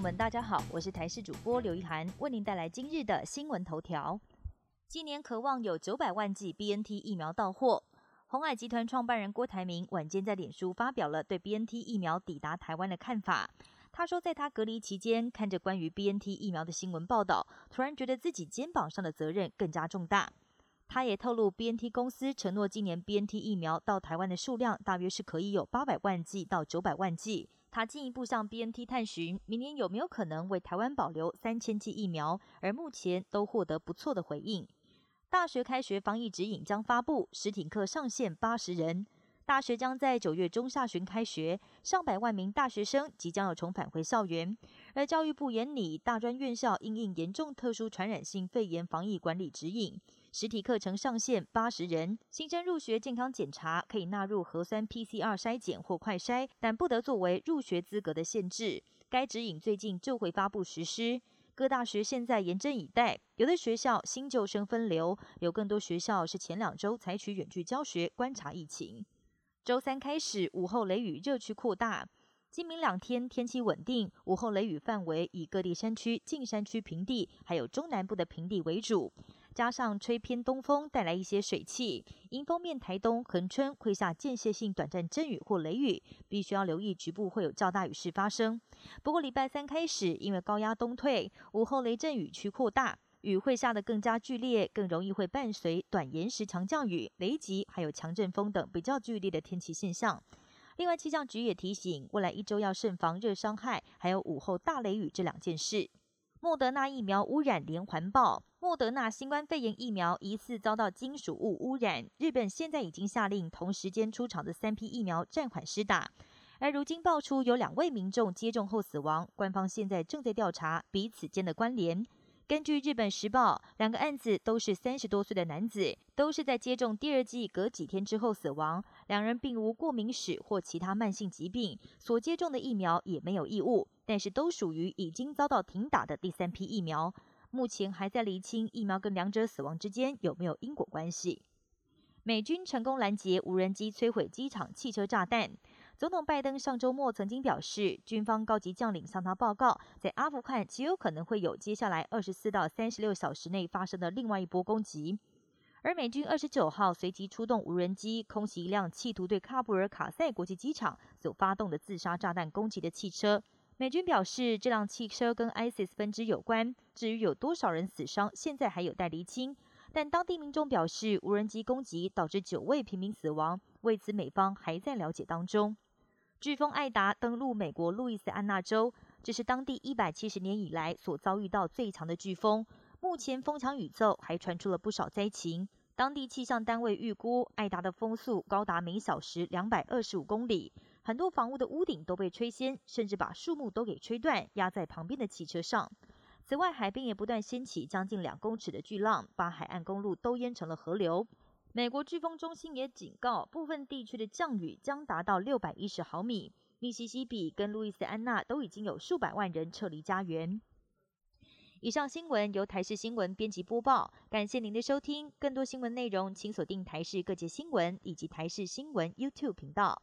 们大家好，我是台视主播刘一涵，为您带来今日的新闻头条。今年渴望有九百万剂 BNT 疫苗到货。红海集团创办人郭台铭晚间在脸书发表了对 BNT 疫苗抵达台湾的看法。他说，在他隔离期间，看着关于 BNT 疫苗的新闻报道，突然觉得自己肩膀上的责任更加重大。他也透露，BNT 公司承诺今年 BNT 疫苗到台湾的数量大约是可以有八百万剂到九百万剂。他进一步向 BNT 探寻，明年有没有可能为台湾保留三千剂疫苗，而目前都获得不错的回应。大学开学防疫指引将发布，实体课上限八十人。大学将在九月中下旬开学，上百万名大学生即将要重返回校园。而教育部严拟大专院校因应严重特殊传染性肺炎防疫管理指引，实体课程上限八十人。新生入学健康检查可以纳入核酸 PCR 筛检或快筛，但不得作为入学资格的限制。该指引最近就会发布实施。各大学现在严阵以待，有的学校新旧生分流，有更多学校是前两周采取远距教学观察疫情。周三开始，午后雷雨热区扩大。今明两天天气稳定，午后雷雨范围以各地山区、近山区平地，还有中南部的平地为主。加上吹偏东风，带来一些水汽，迎风面台东、恒春会下间歇性短暂阵雨或雷雨，必须要留意局部会有较大雨势发生。不过礼拜三开始，因为高压东退，午后雷阵雨区扩大。雨会下得更加剧烈，更容易会伴随短延时强降雨、雷击，还有强阵风等比较剧烈的天气现象。另外，气象局也提醒，未来一周要慎防热伤害，还有午后大雷雨这两件事。莫德纳疫苗污染连环爆，莫德纳新冠肺炎疫苗疑似遭到金属物污染，日本现在已经下令同时间出厂的三批疫苗暂缓施打。而如今爆出有两位民众接种后死亡，官方现在正在调查彼此间的关联。根据日本时报，两个案子都是三十多岁的男子，都是在接种第二剂隔几天之后死亡。两人并无过敏史或其他慢性疾病，所接种的疫苗也没有异物，但是都属于已经遭到停打的第三批疫苗。目前还在厘清疫苗跟两者死亡之间有没有因果关系。美军成功拦截无人机摧毁机场汽车炸弹。总统拜登上周末曾经表示，军方高级将领向他报告，在阿富汗极有可能会有接下来二十四到三十六小时内发生的另外一波攻击。而美军二十九号随即出动无人机空袭一辆企图对喀布尔卡塞国际机场所发动的自杀炸弹攻击的汽车。美军表示，这辆汽车跟 ISIS 分支有关。至于有多少人死伤，现在还有待厘清。但当地民众表示，无人机攻击导致九位平民死亡，为此美方还在了解当中。飓风艾达登陆美国路易斯安那州，这是当地一百七十年以来所遭遇到最强的飓风。目前风强雨骤，还传出了不少灾情。当地气象单位预估，艾达的风速高达每小时两百二十五公里，很多房屋的屋顶都被吹掀，甚至把树木都给吹断，压在旁边的汽车上。此外，海边也不断掀起将近两公尺的巨浪，把海岸公路都淹成了河流。美国飓风中心也警告，部分地区的降雨将达到六百一十毫米。密西西比跟路易斯安那都已经有数百万人撤离家园。以上新闻由台视新闻编辑播报，感谢您的收听。更多新闻内容，请锁定台视各界新闻以及台视新闻 YouTube 频道。